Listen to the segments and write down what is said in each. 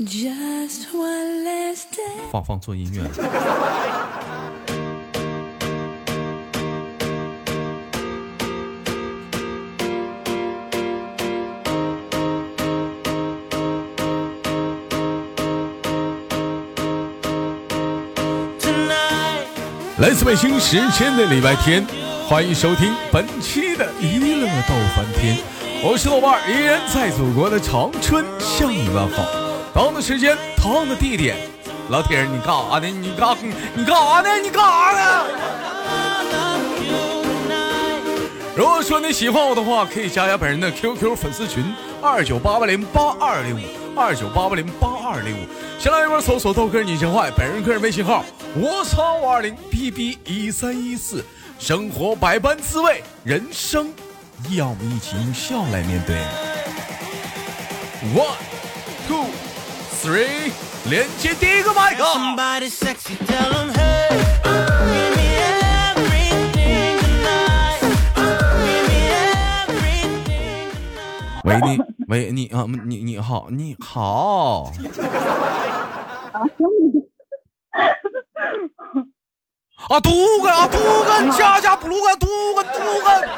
Just one last day. 放放错音乐。来自北京时间的礼拜天，欢迎收听本期的娱乐逗翻天，我是豆瓣，依然在祖国的长春向你问好。同样的时间，同样的地点，老铁，你干啥呢？你干你干啥呢？你干啥呢？如果说你喜欢我的话，可以加加本人的 QQ 粉丝群二九八八零八二零五二九八八零八二零五，先来一波搜索豆哥你真坏，本人个人微信号。我操五二零 B B 一三一四，生活百般滋味，人生要我们一起用笑来面对。One, two, three，连接第一个麦克。喂你，喂你啊，你你好，你好。啊，嘟个啊，嘟个，加加嘟个，嘟个，嘟个。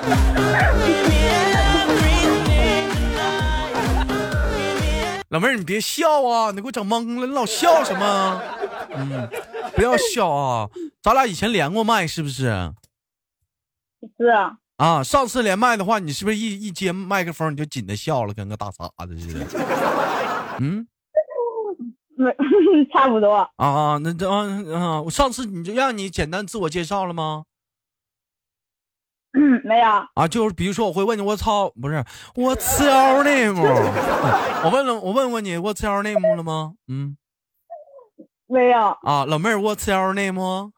老妹儿，你别笑啊，你给我整懵了，你老笑什么？嗯，不要笑啊，咱俩以前连过麦是不是？是啊。啊，上次连麦的话，你是不是一一接麦克风你就紧的笑了，跟个大傻子似的？嗯。差不多啊啊，那这啊啊！我上次你就让你简单自我介绍了吗？嗯，没有啊。就是比如说，我会问你，我操，不是我操 name，我问了，我问问你，我操 name 了吗？嗯，没有啊。老妹儿，我操 name，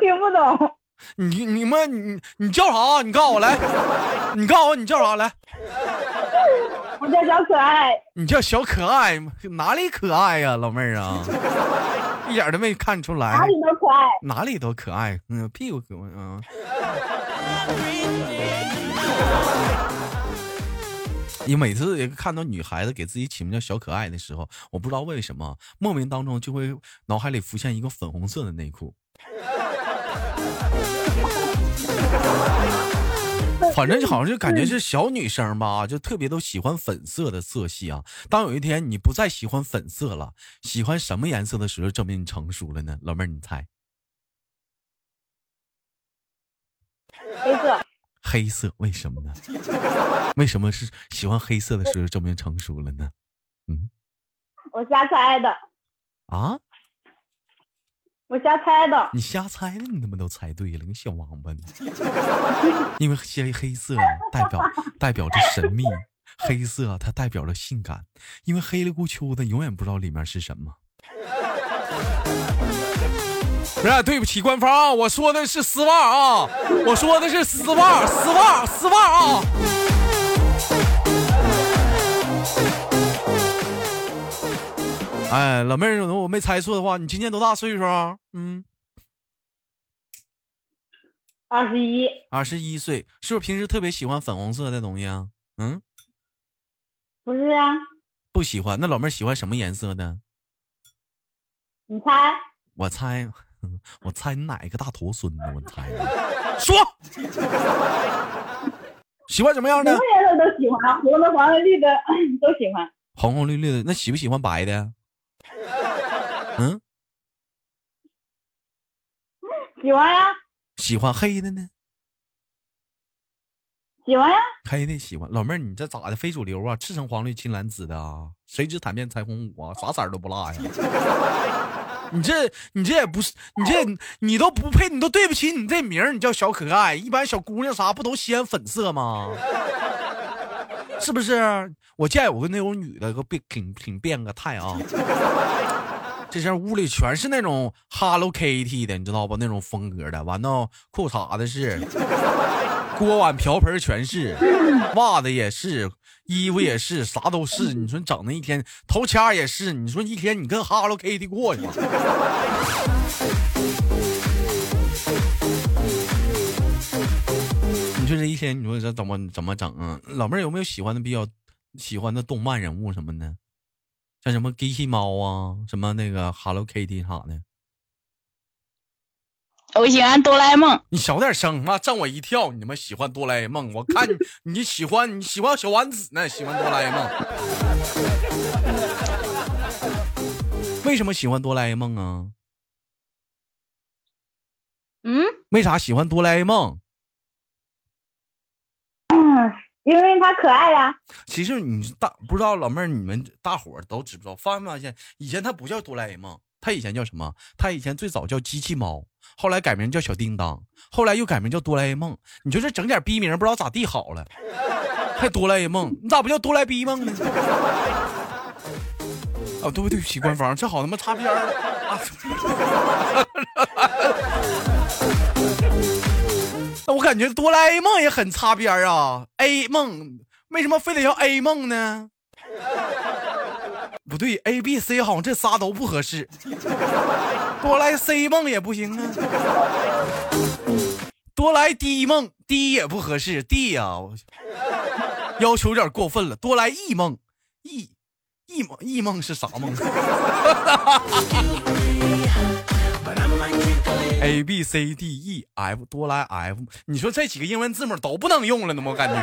听不懂。你你们你你叫啥？你告诉我来，你告诉我你叫啥来。我叫小可爱，你叫小可爱哪里可爱呀，老妹儿啊，一点都没看出来。哪里都可爱，哪里都可爱，嗯，屁股可爱啊。你每次也看到女孩子给自己起名叫小可爱的时候，我不知道为什么，莫名当中就会脑海里浮现一个粉红色的内裤。反正就好像就感觉是小女生吧，就特别都喜欢粉色的色系啊。当有一天你不再喜欢粉色了，喜欢什么颜色的时候，证明你成熟了呢？老妹儿，你猜？黑色。黑色？为什么呢？为什么是喜欢黑色的时候证明成熟了呢？嗯，我瞎猜的。啊？我瞎猜的，你瞎猜的，你他妈都猜对了，你小王八！因为黑黑色代表代表着神秘，黑色它代表着性感，因为黑里咕秋的，永远不知道里面是什么。不是，对不起，官方啊，我说的是丝袜啊，我说的是丝袜，丝袜，丝袜啊。哎，老妹儿，我没猜错的话，你今年多大岁数啊？嗯，二十一。二十一岁，是不是平时特别喜欢粉红色的东西啊？嗯，不是啊。不喜欢，那老妹儿喜欢什么颜色的？你猜。我猜，我猜你哪个大头孙子？我猜。说。喜欢什么样的？什么颜色都喜欢，红的、黄的、绿的 都喜欢。红红绿绿的，那喜不喜欢白的？嗯，喜欢呀。喜欢黑的呢？喜欢呀。黑的喜欢。老妹儿，你这咋的？非主流啊？赤橙黄绿青蓝紫的啊？谁知弹遍彩虹五啊？啥色儿都不落呀？你这你这也不是，你这你都不配，你都对不起你这名儿。你叫小可爱，一般小姑娘啥不都喜欢粉色吗？是不是？我见有个那种女的，个变挺挺变个态啊。这身屋里全是那种 Hello Kitty 的，你知道不？那种风格的，完了裤衩子是，锅碗瓢盆全是，袜子也是，衣服也是，啥都是。你说整那一天，头掐也是。你说一天你跟 Hello Kitty 过去吗？你说这一天，你说这怎么怎么整啊？老妹儿有没有喜欢的比较喜欢的动漫人物什么的，像什么机器猫啊，什么那个 Hello Kitty 啥的。我喜欢哆啦 A 梦。你小点声妈，震我一跳！你们喜欢哆啦 A 梦，我看你你喜欢你喜欢小丸子呢，喜欢哆啦 A 梦。为什么喜欢哆啦 A 梦啊？嗯，为啥喜欢哆啦 A 梦？因为他可爱呀。其实你大不知道老妹儿，你们大伙儿都知不知道？发没发现？以前他不叫哆啦 A 梦，他以前叫什么？他以前最早叫机器猫，后来改名叫小叮当，后来又改名叫哆啦 A 梦。你说这整点逼名，不知道咋地好了，还哆啦 A 梦，你咋不叫哆啦 A 梦呢？啊，对不对不起，官方，这好他妈擦边儿了啊！我感觉哆啦 A 梦也很擦边啊，A 梦为什么非得要 A 梦呢？不对，A、B、C 好像这仨都不合适，哆啦 C 梦也不行啊，哆啦 D 梦 D 也不合适，D 呀、要求有点过分了，哆啦 E 梦 E E 梦 E 梦是啥梦？？A B C D E F 多来 F，你说这几个英文字母都不能用了呢？我感觉。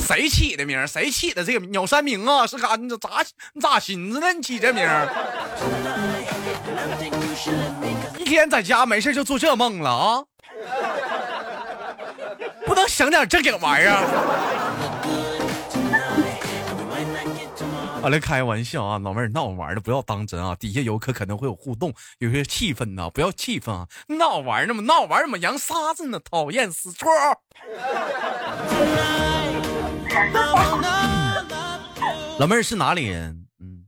谁起的名？谁起的这个鸟山明啊？是干你咋你咋寻思的？你起这名？一天在家没事就做这梦了啊？不能想点正经玩意儿？好嘞，开玩笑啊，老妹儿闹玩的不要当真啊，底下游客可能会有互动，有些气氛呢，不要气愤啊，闹玩呢嘛，闹玩怎么扬沙子呢？讨厌死错！老妹儿是哪里人？嗯，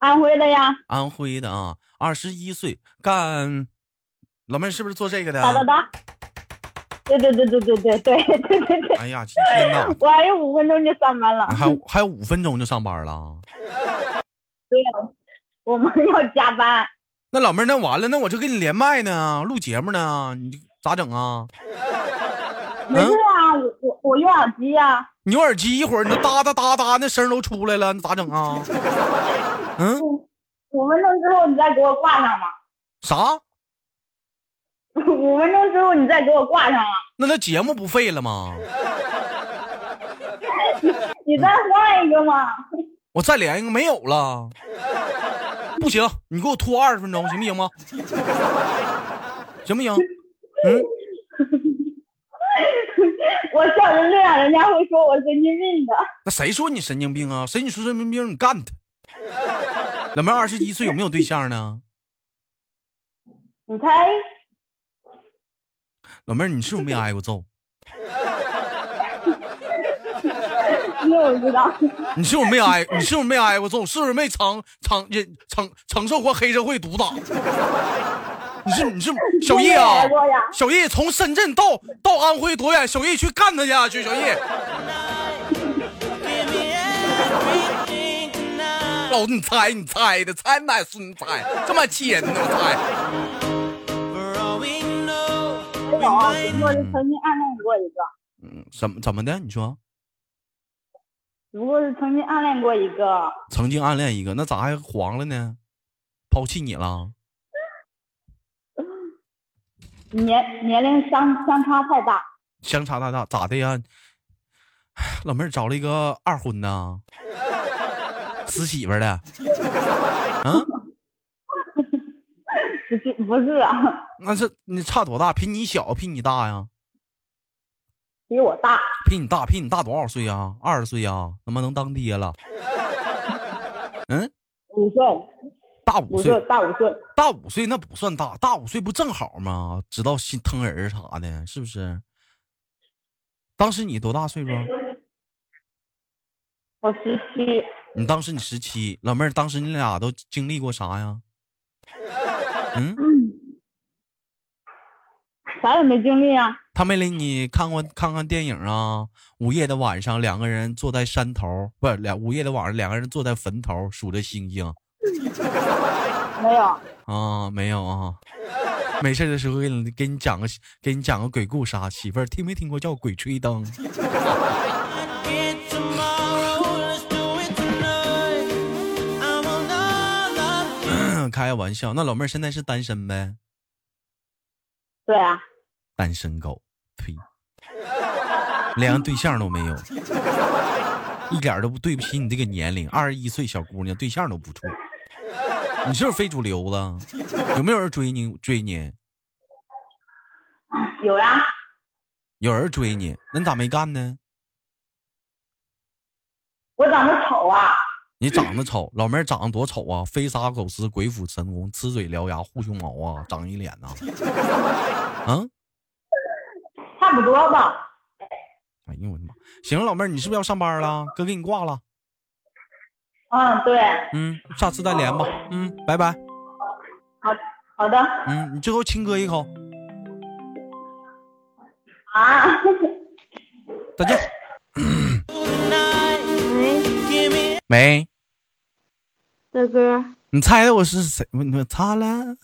安徽的呀。安徽的啊，二十一岁，干。老妹儿是不是做这个的？哒哒哒。对对对对对对对对对对。哎呀，今天哪，我还有五分钟就上班了。还有还有五分钟就上班了。对呀，我们要加班。那老妹儿，那完了，那我就跟你连麦呢，录节目呢，你咋整啊？没事啊，我我我用耳机呀。你用耳机，一会儿那哒哒哒哒那声都出来了，你咋整啊？嗯，五分钟之后你再给我挂上吧。啥？五分钟之后你再给我挂上啊。那那节目不废了吗？你再换一个嘛。我再连一个，没有了。不行，你给我拖二十分钟，行不行吗？行不行？嗯。我笑成这样，人家会说我神经病的。那谁说你神经病啊？谁你说神经病？你干他！老妹儿二十一岁，有没有对象呢？你猜？老妹儿，你是不是没挨过揍？知道。你是不是没挨？你是不是没挨过揍？是不是没承承忍承承受过黑社会毒打？你是你是 小叶啊？小叶从深圳到到安徽多远？小叶去干他去，去小叶。老你猜你猜的，猜哪是你猜？这么气人呢？我猜。没有，我是曾经暗恋过一个。嗯，怎么怎么的？你说？只不过是曾经暗恋过一个。曾经暗恋一个，那咋还黄了呢？抛弃你了？年年龄相相差太大，相差太大，咋的呀？老妹儿找了一个二婚呢，死媳妇儿的，啊？不 是不是啊？那是你差多大？比你小，比你大呀？比我大？比你大？比你大多少岁呀？二十岁呀？怎么能当爹了？嗯？五岁。大五岁，大五岁，大五岁那不算大，大五岁不正好吗？知道心疼人啥的，是不是？当时你多大岁数？我十七。你当时你十七，老妹儿，当时你俩都经历过啥呀？嗯？啥也没经历啊。他没领你看过看看电影啊？午夜的晚上，两个人坐在山头，不是两午夜的晚上，两个人坐在坟头数着星星。没有啊，没有啊。没事的时候给你给你讲个给你讲个鬼故事啊，媳妇儿听没听过叫鬼吹灯？开玩笑，那老妹儿现在是单身呗？对啊，单身狗，呸，连个对象都没有，一点都不对不起你这个年龄，二十一岁小姑娘，对象都不处，你是不是非主流了？有没有人追你？追你？有呀。有人追你，那你咋没干呢？我长得丑啊。你长得丑，老妹儿长得多丑啊！飞沙走石，鬼斧神工，呲嘴獠牙，护胸毛啊，长一脸呐。嗯，差不多吧。哎呦我的妈！行，老妹儿，你是不是要上班了？哥给你挂了。嗯，对。嗯，下次再连吧。嗯，拜拜。好好的。嗯，你最后亲哥一口。啊。再见。喂，大哥，你猜猜我是谁？我我擦了，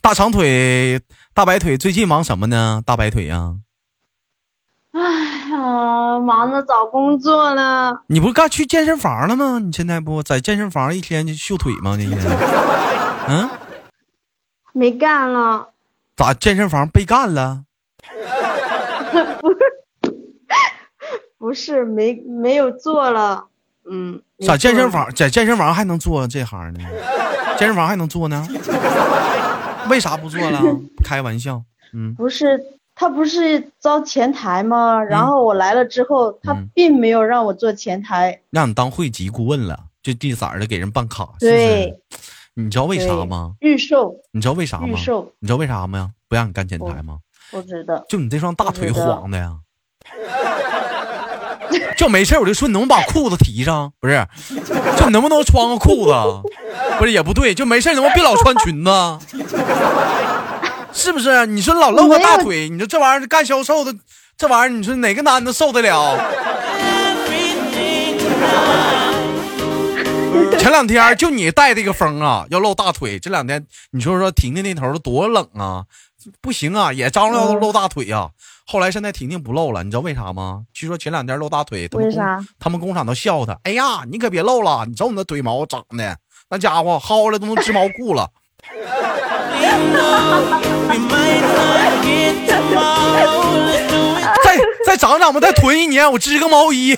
大长腿、大白腿，最近忙什么呢？大白腿呀？哎呀，忙着找工作呢。你不是干去健身房了吗？你现在不在健身房一天就秀腿吗？那天，嗯，没干了。咋健身房被干了？不是。不是没没有做了，嗯，咋健身房在健身房还能做这行呢？健身房还能做呢？为啥不做了？开玩笑，嗯，不是他不是招前台吗？然后我来了之后，他并没有让我做前台，让你当会籍顾问了，就地色的给人办卡，对，你知道为啥吗？预售，你知道为啥吗？预售，你知道为啥吗？不让你干前台吗？不知道，就你这双大腿晃的呀。就没事我就说你能不把裤子提上？不是，就能不能穿个裤子？不是也不对，就没事能不能别老穿裙子？是不是？你说老露个大腿，你说这玩意儿干销售的，这玩意儿你说哪个男的受得了？前两天就你带这个风啊，要露大腿。这两天你说说婷婷那头多冷啊，不行啊，也张罗要露大腿呀。后来现在婷婷不露了，你知道为啥吗？据说前两天露大腿，为啥？他们工厂都笑他。哎呀，你可别露了，你瞅你那腿毛长的，那家伙薅了都能织毛裤了。再再长长吧，再囤一年，我织个毛衣。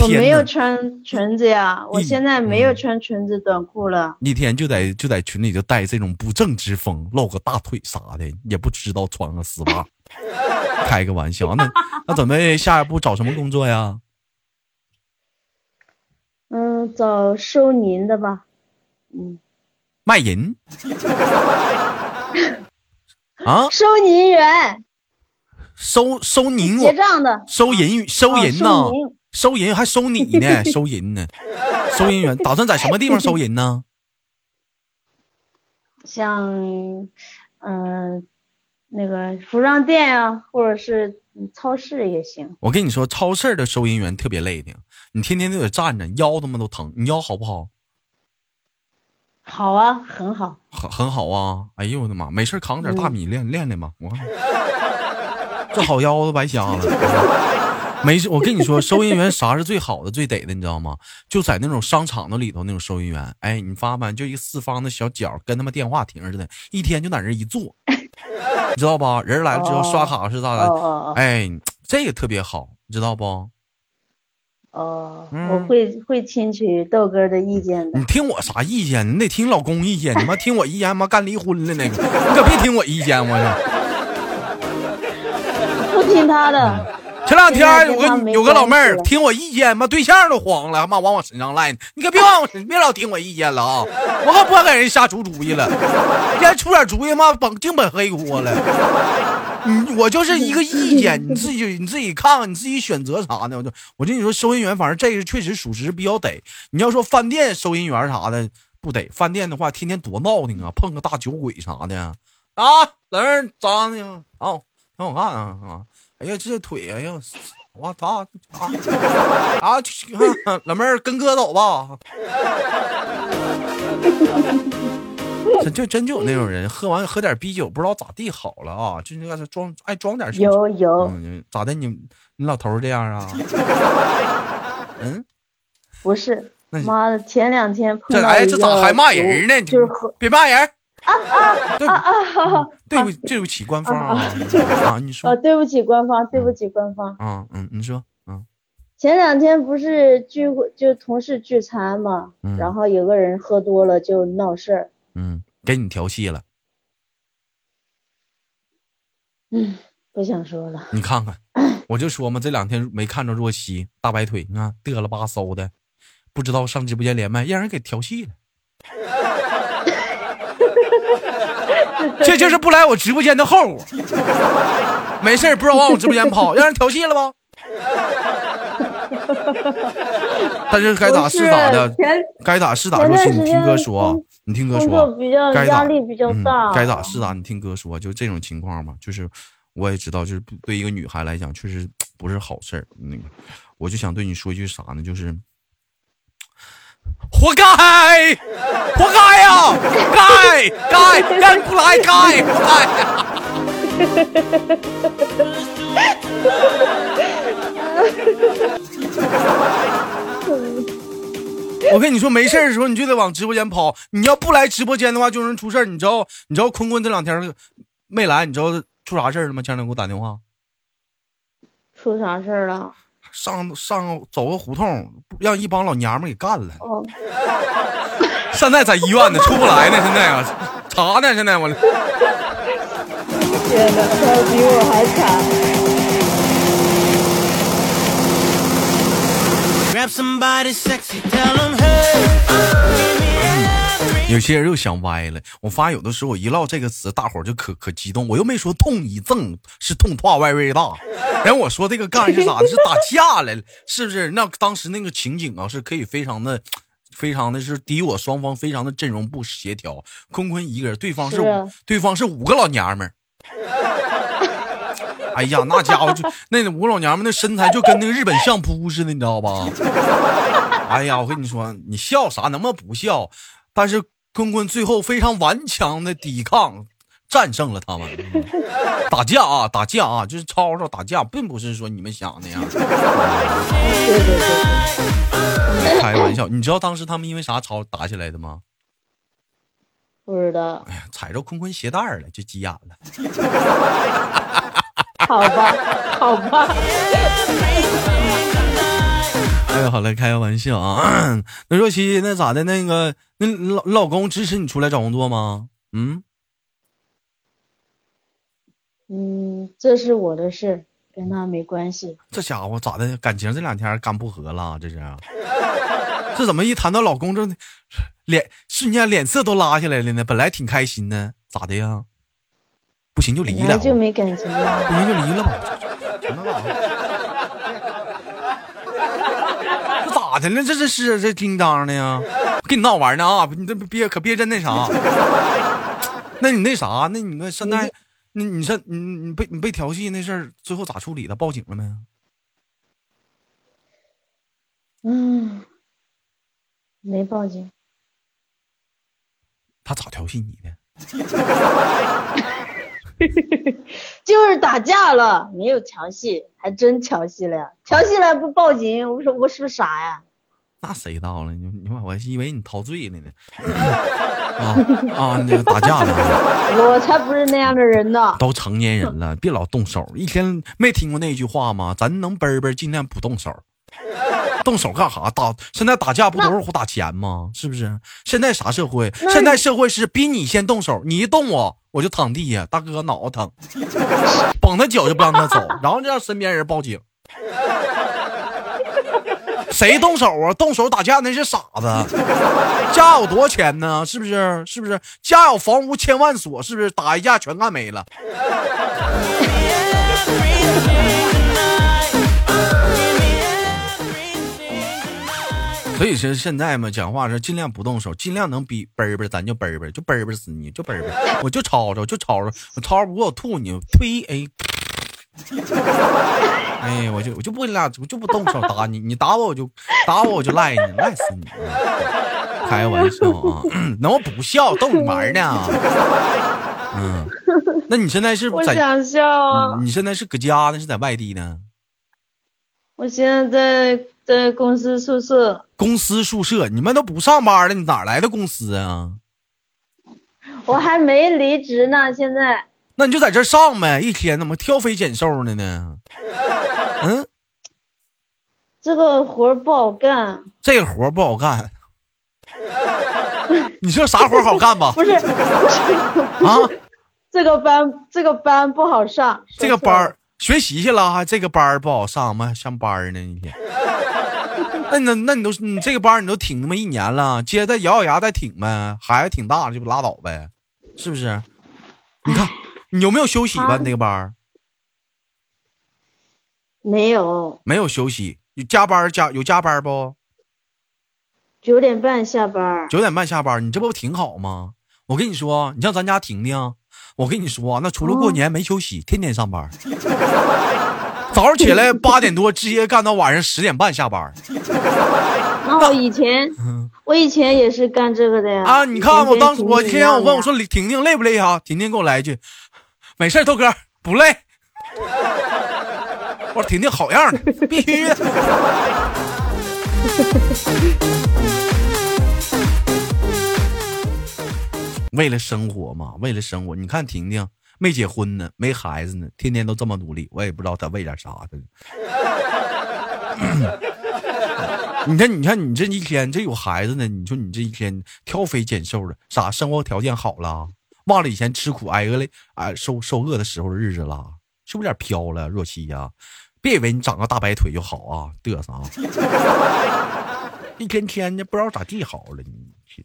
我没有穿裙子呀，我现在没有穿裙子短裤了。一天就在就在群里就带这种不正之风，露个大腿啥的，也不知道穿个丝袜。开个玩笑，那那准备下一步找什么工作呀？嗯，找收银的吧。嗯，卖淫。啊？收银员。收收银结账的。收银收银呢？收银还收你呢，收银呢，收银员打算在什么地方收银呢？像，嗯，那个服装店啊，或者是超市也行。我跟你说，超市的收银员特别累的，你天天都得站着，腰他妈都疼。你腰好不好？好啊，很好，很很好啊！哎呦我的妈，没事扛点大米练练练吧。我看 这好腰都白瞎了。没事，我跟你说，收银员啥是最好的、最得的，你知道吗？就在那种商场的里头，那种收银员，哎，你发没？就一个四方的小角，跟他妈电话亭似的，一天就在那一坐，你知道吧？人来了之后刷卡是咋的？哎，这个特别好，你知道不？哦，我会会听取豆哥的意见的。你听我啥意见？你得听老公意见。你妈听我意见，妈干离婚了那个，你可别听我意见，我操不听他的。前两天有个有个老妹儿听我意见，妈对象都黄了，妈往我身上赖呢。你可别往我身，别老听我意见了啊！我可不敢给人瞎出主意了，先出点主意，妈本净本黑锅了。你我就是一个意见，你自己你自己看看，你自己选择啥呢？我就我跟你说，收银员反正这个确实属实比较得。你要说饭店收银员啥的不得，饭店的话天天多闹腾啊，碰个大酒鬼啥的啊。老妹儿咋的？哦。挺好看啊啊！哎呀，这腿，哎呀，我操啊啊！老妹儿跟哥走吧。这就真就有那种人，喝完喝点啤酒，不知道咋地好了啊，就那个装爱装点事情有有，嗯，咋的？你你老头这样啊？嗯，不是，那妈的，前两天碰这哎，这咋还骂人呢？就是喝别骂人。对啊啊对不对不起官方啊啊！你说啊！对不起官方，对不起官方。啊嗯，你说嗯前两天不是聚会，就同事聚餐嘛，嗯然后有个人喝多了就闹事儿，嗯，给你调戏了，嗯，不想说了。你看看，我就说嘛，这两天没看着若曦大白腿，你看嘚了吧嗖的，不知道上直播间连麦，让人给调戏了。这就是不来我直播间的后果。没事儿不知道往我直播间跑，让人调戏了吧？但是该咋是咋的该咋是咋。若曦，你听哥说，你听哥工说，作比较该咋压力比较嗯大，该咋是咋。你听哥说，就这种情况嘛，就是我也知道，就是对一个女孩来讲，确实不是好事儿。那个，我就想对你说一句啥呢？就是活该，活该呀，该该让你不来，该该。我跟你说，没事儿的时候你就得往直播间跑。你要不来直播间的话，就容易出事儿。你知道，你知道坤坤这两天没来，你知道出啥事儿了吗？前两天给我打电话，出啥事儿了？上上走个胡同，让一帮老娘们给干了。哦，现在在医院呢，出不来呢。现在啊，查呢。现在我天哪，他比我还惨。有些人又想歪了。我发现有的时候我一唠这个词，大伙儿就可可激动。我又没说痛一赠是痛怕歪歪大，然 后我说这个干是咋的？是打架来了，是不是？那当时那个情景啊，是可以非常的。非常的是敌我双方非常的阵容不协调，坤坤一个人，对方是对方是五个老娘们儿。哎呀，那家伙就那五个老娘们那身材就跟那个日本相扑似的，你知道吧？哎呀，我跟你说，你笑啥？能不能不笑？但是坤坤最后非常顽强的抵抗，战胜了他们。嗯 打架啊，打架啊，就是吵吵打架，并不是说你们想的呀。对对对，开玩笑，你知道当时他们因为啥吵打起来的吗？不知道，哎呀，踩着坤坤鞋带了，就急眼了。好吧，好吧。哎呀，好了，开个玩笑啊。那若曦，那咋的？那个，那你老你老公支持你出来找工作吗？嗯，嗯，这是我的事，跟他没关系。这家伙咋的？感情这两天干不和了？这是？这怎么一谈到老公，这脸瞬间脸色都拉下来了呢？本来挺开心的，咋的呀？不行就离了，就没感情不了。行就离了吧。成那干啥？这咋的了？这这是这叮当的呀？跟你闹玩呢啊！你这别可别真那啥。那你那啥？那你那现在，那你说你你被你被调戏那事儿，最后咋处理的？报警了没？嗯，没报警。他咋调戏你的？就是打架了，没有调戏，还真调戏了呀！调戏了不报警，我说我是不是傻呀？那谁知道了？你你妈，我还以为你陶醉了呢。啊啊！那个打架了，我才不是那样的人呢。都成年人了，别老动手。一天没听过那句话吗？咱能奔奔，尽量不动手。动手干啥？打现在打架不都是打钱吗？是不是？现在啥社会？现在社会是比你先动手，你一动我，我就躺地下，大哥脑袋疼，绑他脚就不让他走，然后就让身边人报警。谁动手啊？动手打架那是傻子。家有多少钱呢？是不是？是不是？家有房屋千万所，是不是？打一架全干没了。所以说现在嘛，讲话是尽量不动手，尽量能逼奔奔，咱就奔奔，就奔奔死你，就奔奔，我就吵吵，就吵吵，我吵不过我吐你，呸！哎，哎，我就我就不跟你俩，我就不动手打你，你打我我就打我我就赖你，赖死你！开玩笑啊，那我不笑，逗你玩呢。嗯，那你现在是 在？我想笑啊！嗯你现在是搁家呢，是在外地呢？我现在在在公司宿舍，公司宿舍，你们都不上班了，你哪来的公司啊？我还没离职呢。现在那你就在这上呗，一天怎么挑肥拣瘦的呢？嗯，这个活儿不好干，这个活儿不好干。你说啥活儿好干吧？不是啊，这个班这个班不好上，这个班儿学习去了，还这个班儿不好上吗？还上班儿呢一天。那你那那你都你这个班你都挺他妈一年了，接着再咬咬牙再挺呗，孩子挺大了就拉倒呗，是不是？你看你有没有休息吧？那个班儿没有，没有休息，有加班儿加有加班儿不？九点半下班儿。九点半下班，你这不挺好吗？我跟你说，你像咱家婷婷，我跟你说，那除了过年没休息，天天上班。早上起来八点多，直接干到晚上十点半下班。然后以前我以前也是干这个的呀。啊，你看我当时我天天我问我说婷婷累不累啊？婷婷给我来一句，没事，豆哥不累。我婷婷好样的，必须的。为了生活嘛，为了生活，你看婷婷没结婚呢，没孩子呢，天天都这么努力，我也不知道她为点啥的。你看，你看，你这一天这有孩子呢，你说你这一天挑肥拣瘦的，啥生活条件好了，忘了以前吃苦挨饿嘞，啊，受受饿的时候的日子了，是不是有点飘了？若曦呀、别以为你长个大白腿就好啊，嘚瑟啊！一天天的不知道咋地好了，你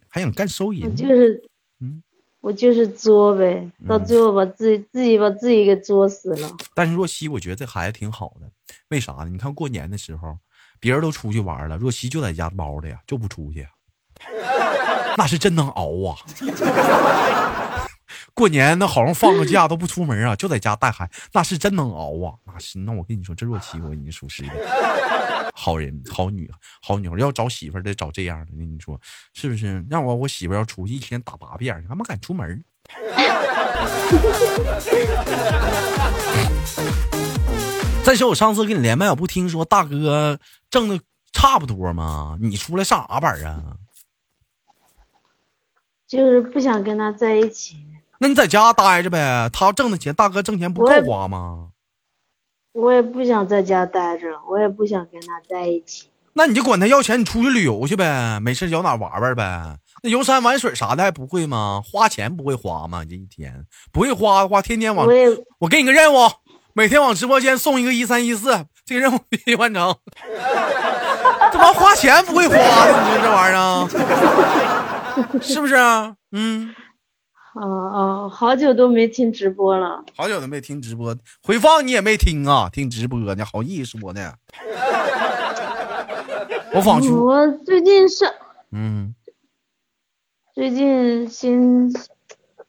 还想干收我银？就是，嗯我就是作呗，到最后把自己自己把自己给作死了。但是若曦，我觉得这孩子挺好的，为啥呢？你看过年的时候，别人都出去玩了，若曦就在家猫的呀，就不出去，那是真能熬啊！过年那好容易放个假都不出门啊，就在家带孩，那是真能熬啊！那是，那我跟你说，这若曦我跟你属实的，好人，好女，好女孩，要找媳妇儿得找这样的，你说是不是？让我我媳妇儿要出去一天打八遍，他妈敢出门？再说我上次跟你连麦，我不听说大哥挣的差不多吗？你出来上啥班啊？就是不想跟他在一起。那你在家待着呗，他挣的钱，大哥挣钱不够花吗？我也不想在家待着，我也不想跟他在一起。那你就管他要钱，你出去旅游去呗，没事儿找哪玩玩呗。那游山玩水啥的还不会吗？花钱不会花吗？这一天不会花的话，天天往我我给你个任务，每天往直播间送一个一三一四，这个任务必须完成。这玩意儿花钱不会花的，你说这玩意儿啊，是不是啊？嗯，哦哦，好久都没听直播了。好久都没听直播，回放你也没听啊？听直播呢，好意思说呢？我仿佛，我最近是嗯，最近心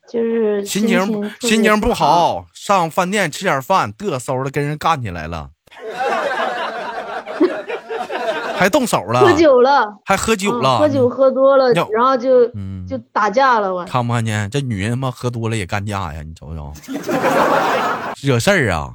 就是心情心情不，好，上饭店吃点饭，嘚嗖的跟人干起来了，还动手了，喝酒了，还喝酒了，嗯喝酒喝多了，然后就嗯就打架了，我看不看见？这女人他妈喝多了也干架呀！你瞅瞅，惹事儿啊！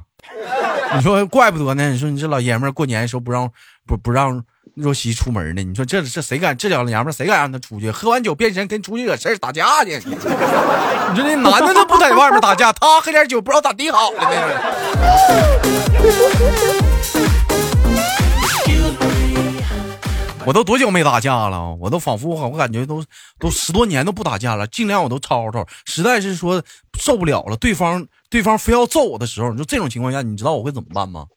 你说怪不得呢？你说你这老爷们儿过年的时候不让不不让若曦出门呢？你说这这谁敢这老娘们儿谁敢让他出去？喝完酒变身跟出去惹事儿打架去？你说那男的都不在外面打架，他喝点酒不知道咋地好了呢？我都多久没打架了？我都仿佛我我感觉都都十多年都不打架了，尽量我都吵吵。实在是说受不了了，对方对方非要揍我的时候，你说这种情况下，你知道我会怎么办吗？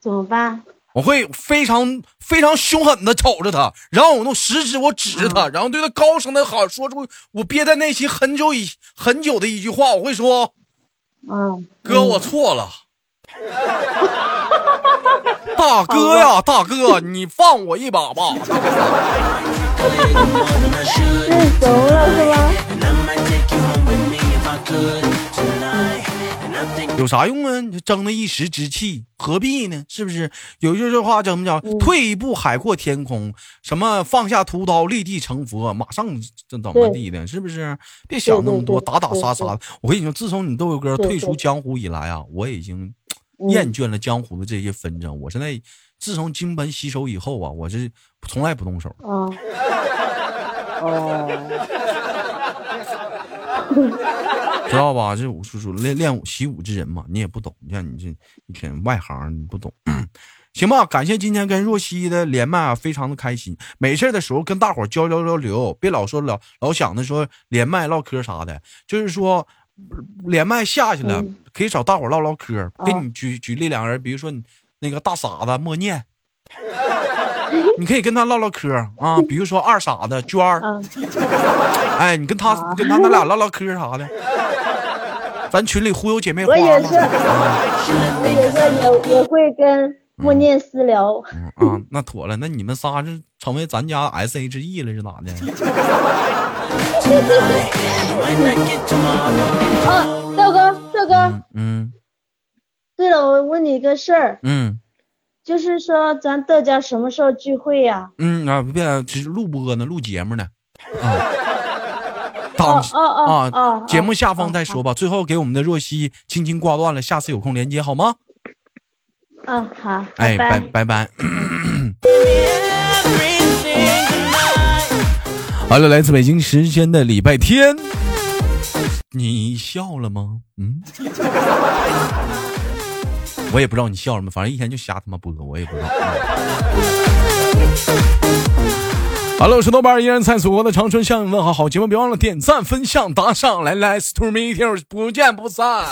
怎么办？我会非常非常凶狠的瞅着他，然后我用食指我指着他，然后对他高声的喊说出我憋在内心很久以很久的一句话，我会说嗯，哥，我错了。大哥呀，大哥，你放我一把吧！认怂了是吗？有啥用啊？你争那一时之气，何必呢？是不是？有一句话怎么讲？退一步海阔天空，什么放下屠刀立地成佛，马上这怎么地的？是不是？别想那么多，打打杀杀的。我跟你说，自从你豆豆哥退出江湖以来啊，我已经厌倦了江湖的这些纷争。我现在自从金盆洗手以后啊，我是从来不动手。知道吧？这武术术练练武习武之人嘛，你也不懂。你像你这一天外行，你不懂，行吧？感谢今天跟若曦的连麦啊，非常的开心。没事的时候跟大伙交交交流，别老说老老想着说连麦唠嗑啥的。就是说连麦下去了，可以找大伙唠唠嗑。给你举举例两个人，比如说你那个大傻子默念。你可以跟他唠唠嗑啊，比如说二傻子娟儿，哎，你跟他跟他那俩唠唠嗑啥的，咱群里忽悠姐妹花我也是，我也是也也会跟默念私聊。啊，那妥了，那你们仨是成为咱家 S H E 了是咋的？啊，赵哥，赵哥，嗯。对了，我问你个事儿。嗯。就是说，咱大家什么时候聚会呀？嗯啊，别，这是录播呢，录节目呢。啊，哦哦啊，节目下方再说吧。最后给我们的若曦轻轻挂断了，下次有空连接好吗？嗯，好。哎，拜拜拜。好了，来自北京时间的礼拜天，你笑了吗？嗯。我也不知道你笑什么，反正一天就瞎他妈播，我也不知道。好了，我是豆瓣，依然在祖国的长春向你问好。好节目别忘了点赞、分享、打赏，来来，Stormy 不见不散。